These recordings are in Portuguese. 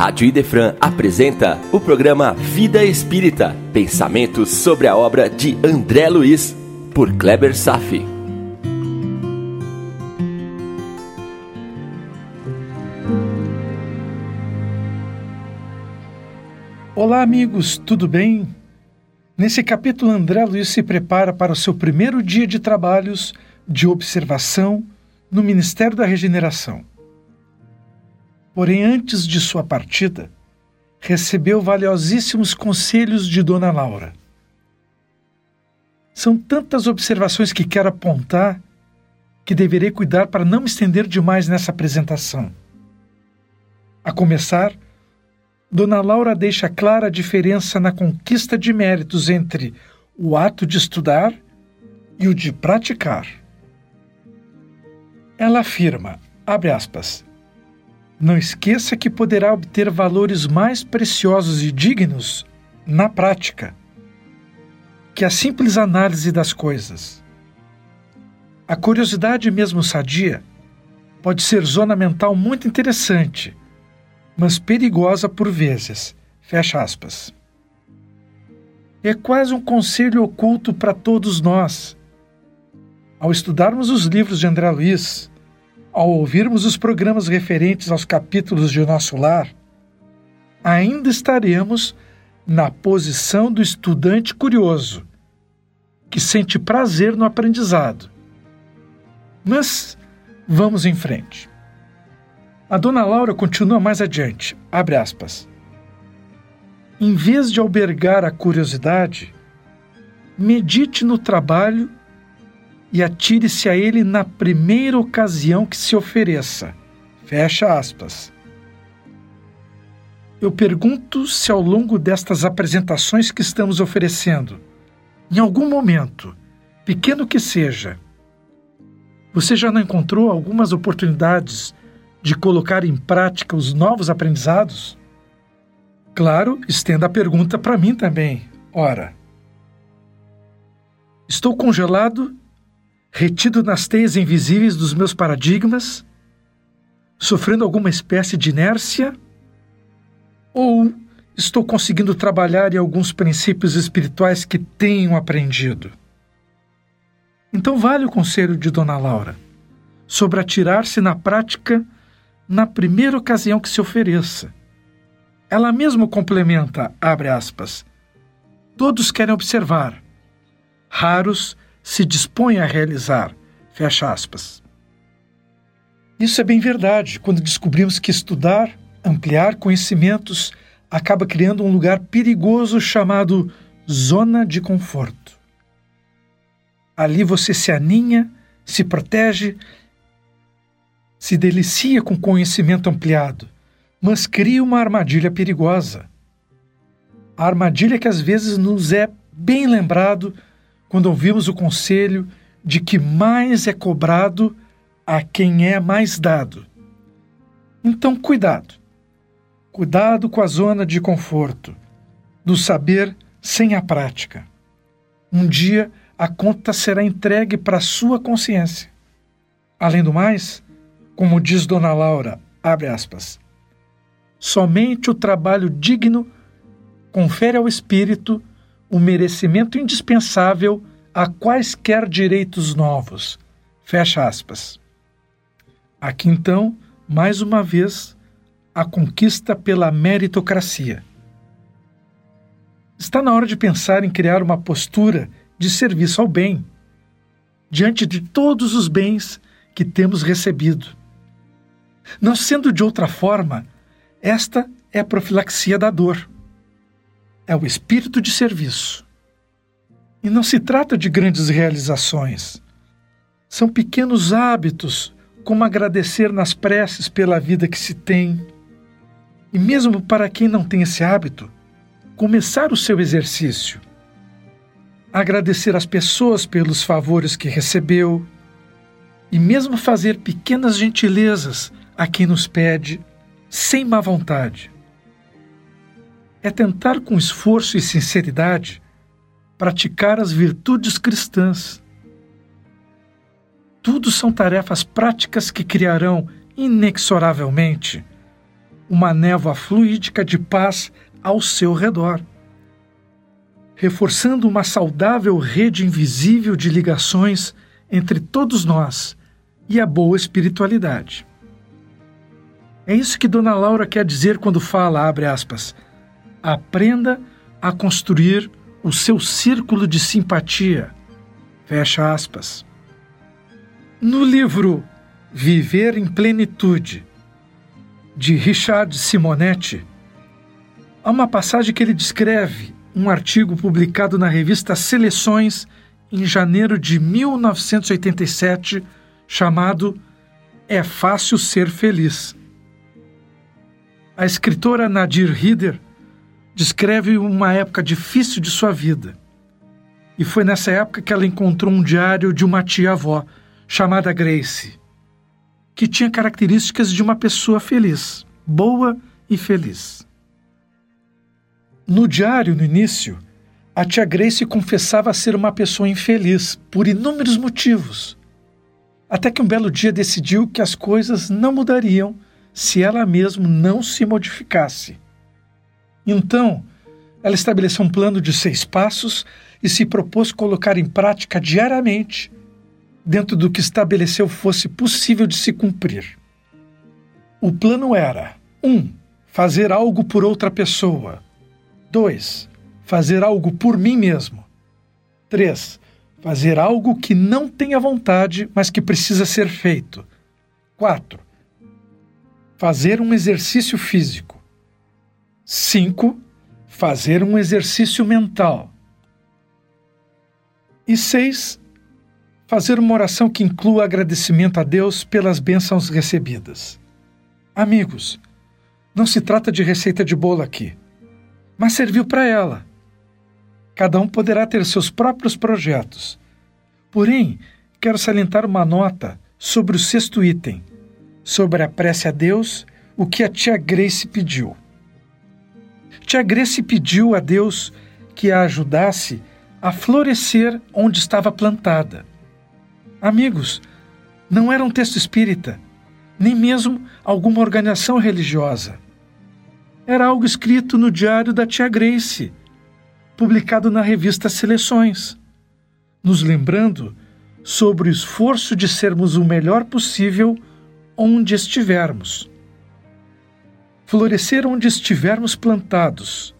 Rádio Idefran apresenta o programa Vida Espírita, pensamentos sobre a obra de André Luiz, por Kleber Safi. Olá, amigos, tudo bem? Nesse capítulo, André Luiz se prepara para o seu primeiro dia de trabalhos de observação no Ministério da Regeneração. Porém, antes de sua partida, recebeu valiosíssimos conselhos de Dona Laura. São tantas observações que quero apontar que deverei cuidar para não me estender demais nessa apresentação. A começar, Dona Laura deixa clara a diferença na conquista de méritos entre o ato de estudar e o de praticar. Ela afirma, abre aspas, não esqueça que poderá obter valores mais preciosos e dignos na prática que a simples análise das coisas. A curiosidade, mesmo sadia, pode ser zona mental muito interessante, mas perigosa por vezes. Fecha aspas. É quase um conselho oculto para todos nós. Ao estudarmos os livros de André Luiz, ao ouvirmos os programas referentes aos capítulos de Nosso Lar, ainda estaremos na posição do estudante curioso, que sente prazer no aprendizado. Mas vamos em frente. A dona Laura continua mais adiante, abre aspas. Em vez de albergar a curiosidade, medite no trabalho e atire-se a ele na primeira ocasião que se ofereça. Fecha aspas. Eu pergunto se ao longo destas apresentações que estamos oferecendo, em algum momento, pequeno que seja, você já não encontrou algumas oportunidades de colocar em prática os novos aprendizados? Claro, estenda a pergunta para mim também. Ora, estou congelado retido nas teias invisíveis dos meus paradigmas, sofrendo alguma espécie de inércia? Ou estou conseguindo trabalhar em alguns princípios espirituais que tenho aprendido? Então vale o conselho de Dona Laura sobre atirar-se na prática na primeira ocasião que se ofereça. Ela mesma complementa, abre aspas, todos querem observar, raros se dispõe a realizar. Fecha aspas. Isso é bem verdade quando descobrimos que estudar, ampliar conhecimentos, acaba criando um lugar perigoso chamado zona de conforto. Ali você se aninha, se protege, se delicia com conhecimento ampliado, mas cria uma armadilha perigosa. A armadilha que às vezes nos é bem lembrado quando ouvimos o conselho de que mais é cobrado a quem é mais dado. Então, cuidado. Cuidado com a zona de conforto, do saber sem a prática. Um dia a conta será entregue para a sua consciência. Além do mais, como diz Dona Laura, abre aspas, somente o trabalho digno confere ao espírito o merecimento indispensável a quaisquer direitos novos. Fecha aspas. Aqui então, mais uma vez, a conquista pela meritocracia. Está na hora de pensar em criar uma postura de serviço ao bem, diante de todos os bens que temos recebido. Não sendo de outra forma, esta é a profilaxia da dor é o espírito de serviço. E não se trata de grandes realizações. São pequenos hábitos, como agradecer nas preces pela vida que se tem. E mesmo para quem não tem esse hábito, começar o seu exercício. Agradecer às pessoas pelos favores que recebeu. E mesmo fazer pequenas gentilezas a quem nos pede, sem má vontade é tentar com esforço e sinceridade praticar as virtudes cristãs. Tudo são tarefas práticas que criarão inexoravelmente uma névoa fluídica de paz ao seu redor, reforçando uma saudável rede invisível de ligações entre todos nós e a boa espiritualidade. É isso que Dona Laura quer dizer quando fala, abre aspas, aprenda a construir o seu círculo de simpatia, fecha aspas. No livro Viver em Plenitude, de Richard Simonetti, há uma passagem que ele descreve um artigo publicado na revista Seleções em janeiro de 1987, chamado É Fácil Ser Feliz. A escritora Nadir Rieder descreve uma época difícil de sua vida. E foi nessa época que ela encontrou um diário de uma tia-avó, chamada Grace, que tinha características de uma pessoa feliz, boa e feliz. No diário, no início, a tia Grace confessava ser uma pessoa infeliz por inúmeros motivos. Até que um belo dia decidiu que as coisas não mudariam se ela mesma não se modificasse. Então, ela estabeleceu um plano de seis passos e se propôs colocar em prática diariamente, dentro do que estabeleceu fosse possível de se cumprir. O plano era: 1. Um, fazer algo por outra pessoa. 2 fazer algo por mim mesmo. 3. Fazer algo que não tenha vontade, mas que precisa ser feito. 4. Fazer um exercício físico. 5. Fazer um exercício mental. E 6. Fazer uma oração que inclua agradecimento a Deus pelas bênçãos recebidas. Amigos, não se trata de receita de bolo aqui, mas serviu para ela Cada um poderá ter seus próprios projetos. Porém, quero salientar uma nota sobre o sexto item, sobre a prece a Deus, o que a tia Grace pediu. Tia Grace pediu a Deus que a ajudasse a florescer onde estava plantada. Amigos, não era um texto espírita, nem mesmo alguma organização religiosa. Era algo escrito no diário da tia Grace, publicado na revista Seleções, nos lembrando sobre o esforço de sermos o melhor possível onde estivermos. Florescer onde estivermos plantados.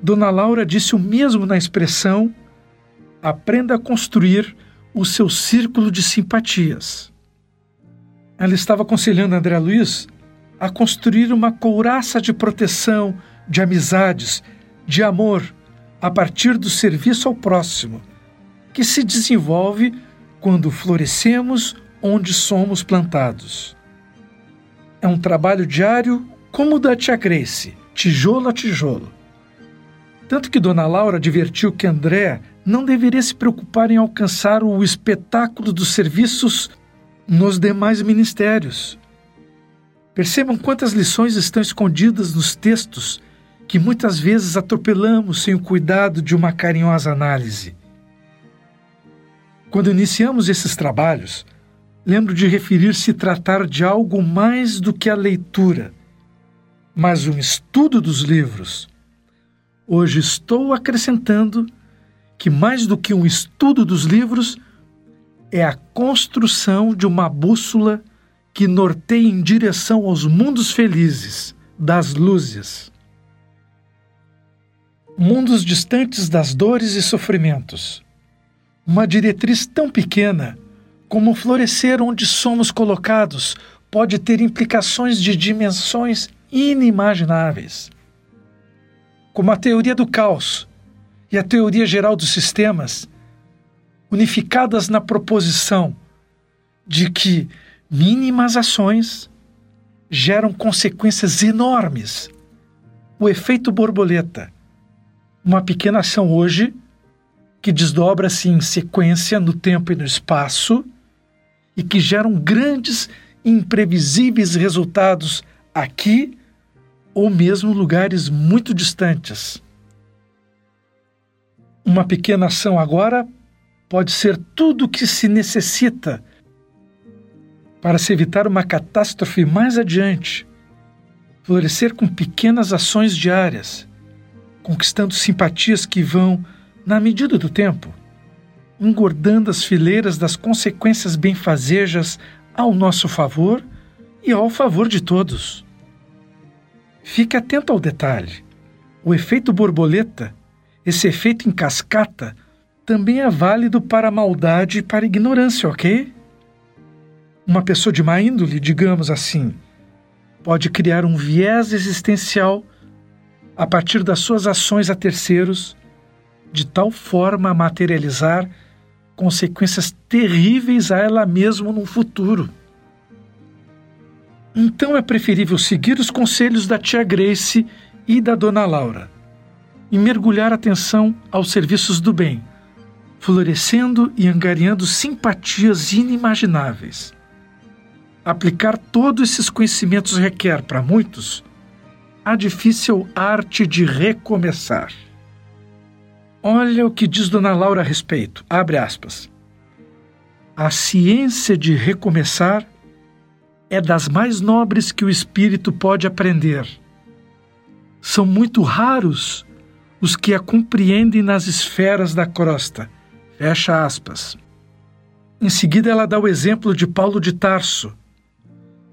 Dona Laura disse o mesmo na expressão: aprenda a construir o seu círculo de simpatias. Ela estava aconselhando André Luiz a construir uma couraça de proteção, de amizades, de amor a partir do serviço ao próximo, que se desenvolve quando florescemos onde somos plantados. É um trabalho diário como o da tia Grace, tijolo a tijolo. Tanto que Dona Laura advertiu que André não deveria se preocupar em alcançar o espetáculo dos serviços nos demais ministérios. Percebam quantas lições estão escondidas nos textos que muitas vezes atropelamos sem o cuidado de uma carinhosa análise. Quando iniciamos esses trabalhos, lembro de referir-se tratar de algo mais do que a leitura, mas um estudo dos livros. Hoje estou acrescentando que mais do que um estudo dos livros, é a construção de uma bússola que norteia em direção aos mundos felizes, das luzes mundos distantes das dores e sofrimentos. Uma diretriz tão pequena como florescer onde somos colocados pode ter implicações de dimensões inimagináveis. Como a teoria do caos e a teoria geral dos sistemas, unificadas na proposição de que mínimas ações geram consequências enormes. O efeito borboleta uma pequena ação hoje que desdobra-se em sequência no tempo e no espaço e que geram grandes imprevisíveis resultados aqui ou mesmo lugares muito distantes. Uma pequena ação agora pode ser tudo o que se necessita para se evitar uma catástrofe mais adiante. Florescer com pequenas ações diárias, conquistando simpatias que vão, na medida do tempo, engordando as fileiras das consequências benfazejas ao nosso favor e ao favor de todos. Fique atento ao detalhe. O efeito borboleta, esse efeito em cascata, também é válido para a maldade e para a ignorância, ok? Uma pessoa de má índole, digamos assim, pode criar um viés existencial a partir das suas ações a terceiros, de tal forma a materializar consequências terríveis a ela mesma no futuro. Então é preferível seguir os conselhos da tia Grace e da dona Laura e mergulhar atenção aos serviços do bem, florescendo e angariando simpatias inimagináveis. Aplicar todos esses conhecimentos requer, para muitos, a difícil arte de recomeçar. Olha o que diz Dona Laura a respeito. Abre aspas. A ciência de recomeçar é das mais nobres que o espírito pode aprender. São muito raros os que a compreendem nas esferas da crosta. Fecha aspas. Em seguida, ela dá o exemplo de Paulo de Tarso.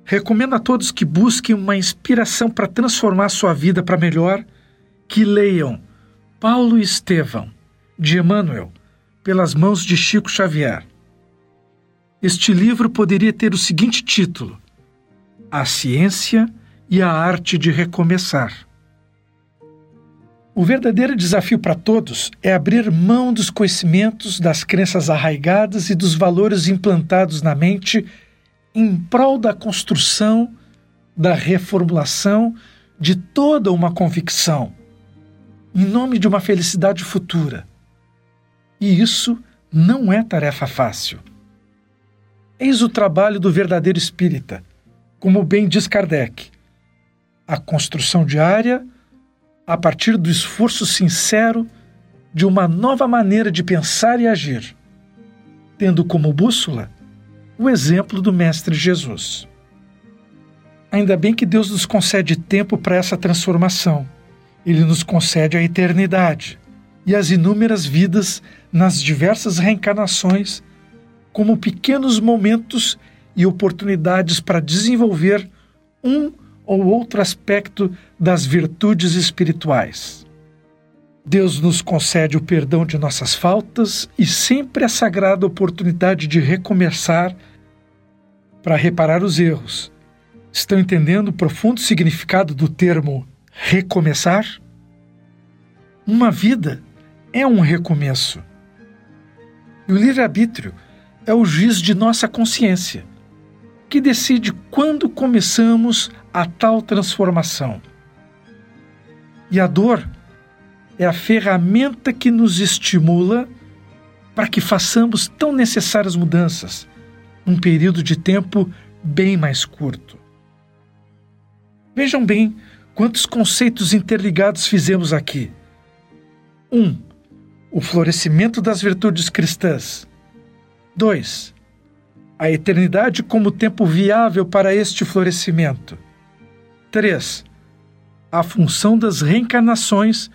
Recomendo a todos que busquem uma inspiração para transformar sua vida para melhor, que leiam Paulo e Estevão, de Emmanuel, pelas mãos de Chico Xavier. Este livro poderia ter o seguinte título: A Ciência e a Arte de Recomeçar. O verdadeiro desafio para todos é abrir mão dos conhecimentos, das crenças arraigadas e dos valores implantados na mente em prol da construção, da reformulação de toda uma convicção em nome de uma felicidade futura. E isso não é tarefa fácil. Eis o trabalho do verdadeiro espírita, como bem diz Kardec. A construção diária, a partir do esforço sincero de uma nova maneira de pensar e agir, tendo como bússola o exemplo do Mestre Jesus. Ainda bem que Deus nos concede tempo para essa transformação ele nos concede a eternidade e as inúmeras vidas nas diversas reencarnações, como pequenos momentos e oportunidades para desenvolver um ou outro aspecto das virtudes espirituais. Deus nos concede o perdão de nossas faltas e sempre a sagrada oportunidade de recomeçar para reparar os erros. Estão entendendo o profundo significado do termo recomeçar? Uma vida é um recomeço. E o livre-arbítrio é o juiz de nossa consciência, que decide quando começamos a tal transformação. E a dor é a ferramenta que nos estimula para que façamos tão necessárias mudanças num período de tempo bem mais curto. Vejam bem Quantos conceitos interligados fizemos aqui? 1. Um, o florescimento das virtudes cristãs. 2. A eternidade como tempo viável para este florescimento. 3. A função das reencarnações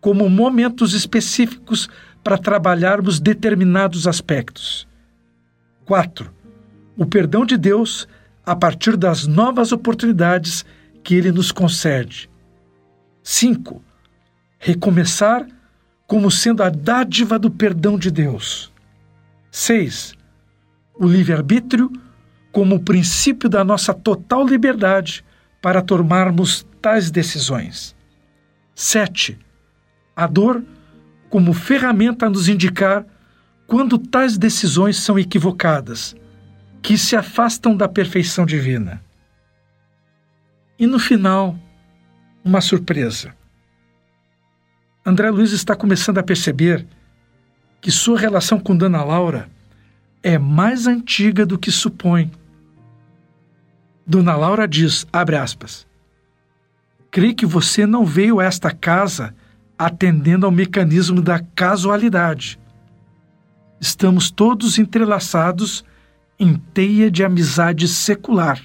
como momentos específicos para trabalharmos determinados aspectos. 4. O perdão de Deus a partir das novas oportunidades que ele nos concede. 5. Recomeçar como sendo a dádiva do perdão de Deus. 6. O livre-arbítrio como o princípio da nossa total liberdade para tomarmos tais decisões. 7. A dor como ferramenta a nos indicar quando tais decisões são equivocadas, que se afastam da perfeição divina. E no final, uma surpresa. André Luiz está começando a perceber que sua relação com Dona Laura é mais antiga do que supõe. Dona Laura diz, abre aspas, creio que você não veio a esta casa atendendo ao mecanismo da casualidade. Estamos todos entrelaçados em teia de amizade secular.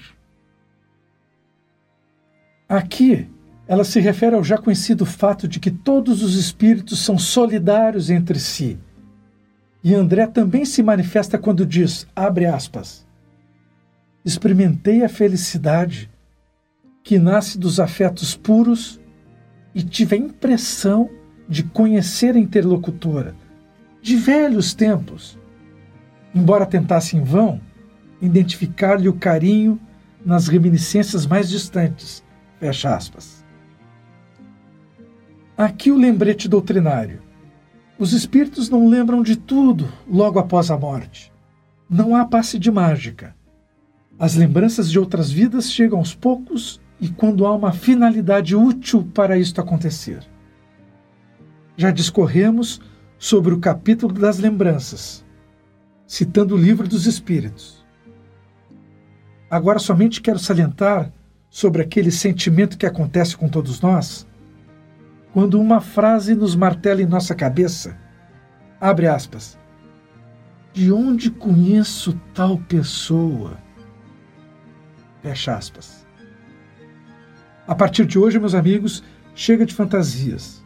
Aqui, ela se refere ao já conhecido fato de que todos os espíritos são solidários entre si. E André também se manifesta quando diz, abre aspas, experimentei a felicidade que nasce dos afetos puros e tive a impressão de conhecer a interlocutora, de velhos tempos. Embora tentasse em vão identificar-lhe o carinho nas reminiscências mais distantes. Fecha aspas. Aqui o lembrete doutrinário. Os espíritos não lembram de tudo logo após a morte. Não há passe de mágica. As lembranças de outras vidas chegam aos poucos e quando há uma finalidade útil para isto acontecer. Já discorremos sobre o capítulo das lembranças, citando o livro dos Espíritos. Agora somente quero salientar sobre aquele sentimento que acontece com todos nós quando uma frase nos martela em nossa cabeça. Abre aspas. De onde conheço tal pessoa? Fecha aspas. A partir de hoje, meus amigos, chega de fantasias.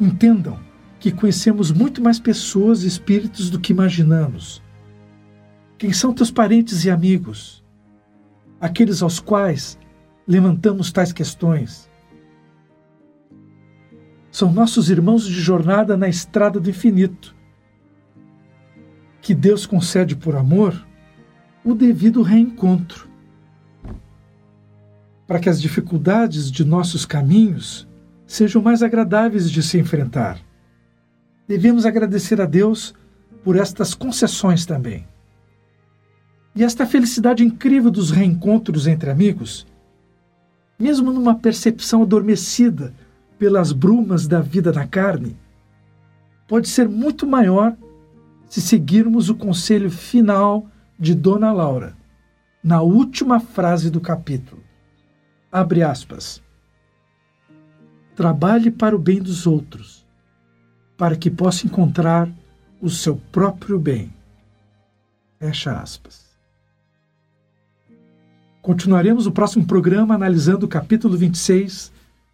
Entendam que conhecemos muito mais pessoas e espíritos do que imaginamos. Quem são teus parentes e amigos? Aqueles aos quais levantamos tais questões. São nossos irmãos de jornada na estrada do infinito. Que Deus concede por amor o devido reencontro para que as dificuldades de nossos caminhos sejam mais agradáveis de se enfrentar. Devemos agradecer a Deus por estas concessões também. E esta felicidade incrível dos reencontros entre amigos, mesmo numa percepção adormecida pelas brumas da vida na carne, pode ser muito maior se seguirmos o conselho final de Dona Laura, na última frase do capítulo. Abre aspas. Trabalhe para o bem dos outros, para que possa encontrar o seu próprio bem. Fecha aspas. Continuaremos o próximo programa analisando o capítulo 26,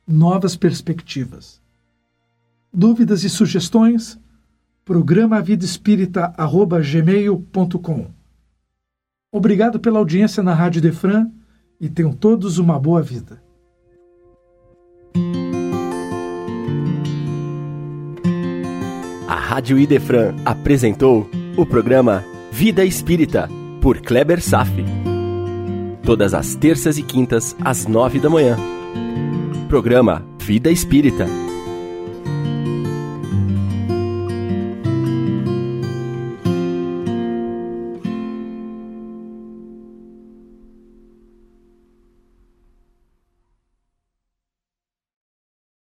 Novas Perspectivas. Dúvidas e sugestões? Programa Vida gmail.com. Obrigado pela audiência na Rádio Defran e tenham todos uma boa vida. A Rádio Idefran apresentou o programa Vida Espírita, por Kleber Safi. Todas as terças e quintas, às nove da manhã. Programa Vida Espírita